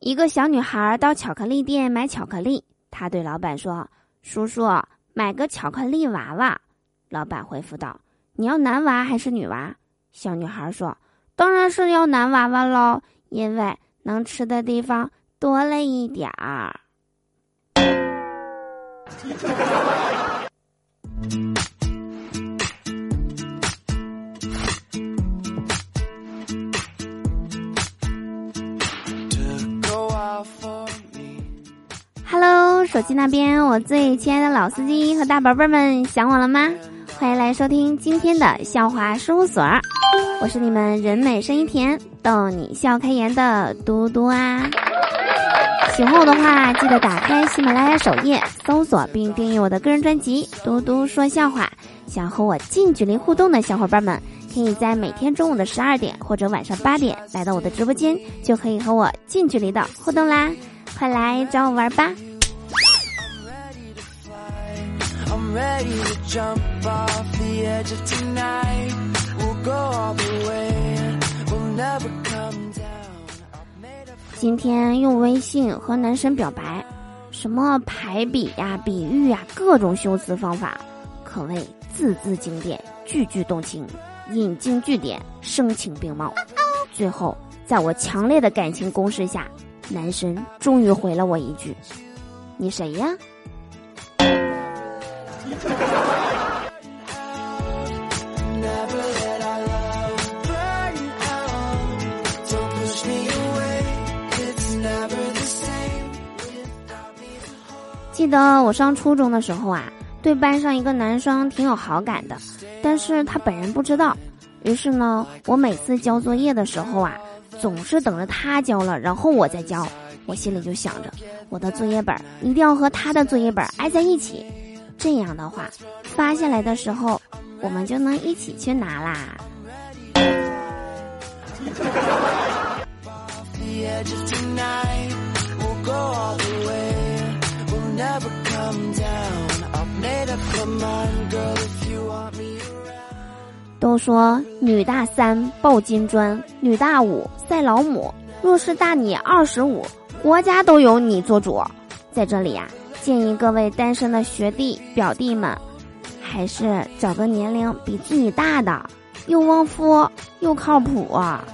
一个小女孩到巧克力店买巧克力，她对老板说：“叔叔，买个巧克力娃娃。”老板回复道：“你要男娃还是女娃？”小女孩说：“当然是要男娃娃喽，因为能吃的地方多了一点儿。”手机那边，我最亲爱的老司机和大宝贝儿们，想我了吗？欢迎来收听今天的笑话事务所，我是你们人美声音甜、逗你笑开颜的嘟嘟啊。喜欢我的话，记得打开喜马拉雅首页，搜索并订阅我的个人专辑《嘟嘟说笑话》。想和我近距离互动的小伙伴们，可以在每天中午的十二点或者晚上八点来到我的直播间，就可以和我近距离的互动啦。快来找我玩吧！今天用微信和男神表白，什么排比呀、比喻呀，各种修辞方法，可谓字字经典，句句动情，引经据典，声情并茂。最后，在我强烈的感情攻势下。男神终于回了我一句：“你谁呀？”记得我上初中的时候啊，对班上一个男生挺有好感的，但是他本人不知道。于是呢，我每次交作业的时候啊。总是等着他交了，然后我再交。我心里就想着，我的作业本一定要和他的作业本挨在一起，这样的话，发下来的时候，我们就能一起去拿啦。都说女大三抱金砖，女大五赛老母。若是大你二十五，国家都由你做主。在这里呀，建议各位单身的学弟表弟们，还是找个年龄比自己大的，又旺夫又靠谱啊。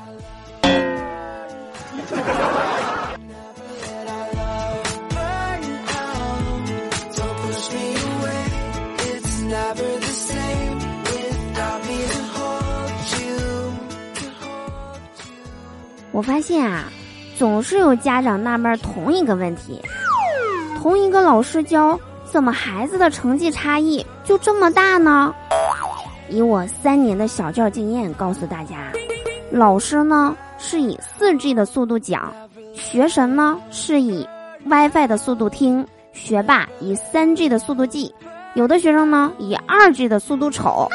我发现啊，总是有家长纳闷同一个问题：同一个老师教，怎么孩子的成绩差异就这么大呢？以我三年的小教经验告诉大家，老师呢是以四 G 的速度讲，学神呢是以 WiFi 的速度听，学霸以三 G 的速度记，有的学生呢以二 G 的速度瞅，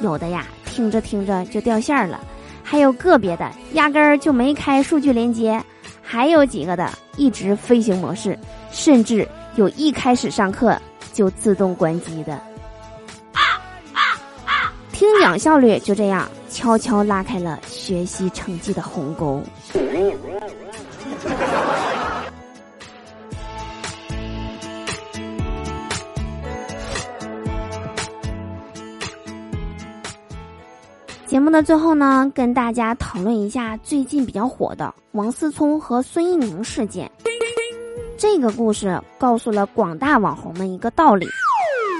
有的呀听着听着就掉线了。还有个别的压根儿就没开数据连接，还有几个的一直飞行模式，甚至有一开始上课就自动关机的。听讲效率就这样悄悄拉开了学习成绩的鸿沟。节目的最后呢，跟大家讨论一下最近比较火的王思聪和孙一宁事件。这个故事告诉了广大网红们一个道理：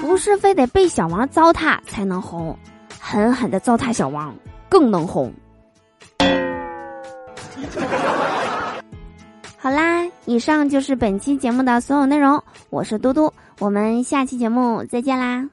不是非得被小王糟蹋才能红，狠狠的糟蹋小王更能红。好啦，以上就是本期节目的所有内容。我是嘟嘟，我们下期节目再见啦。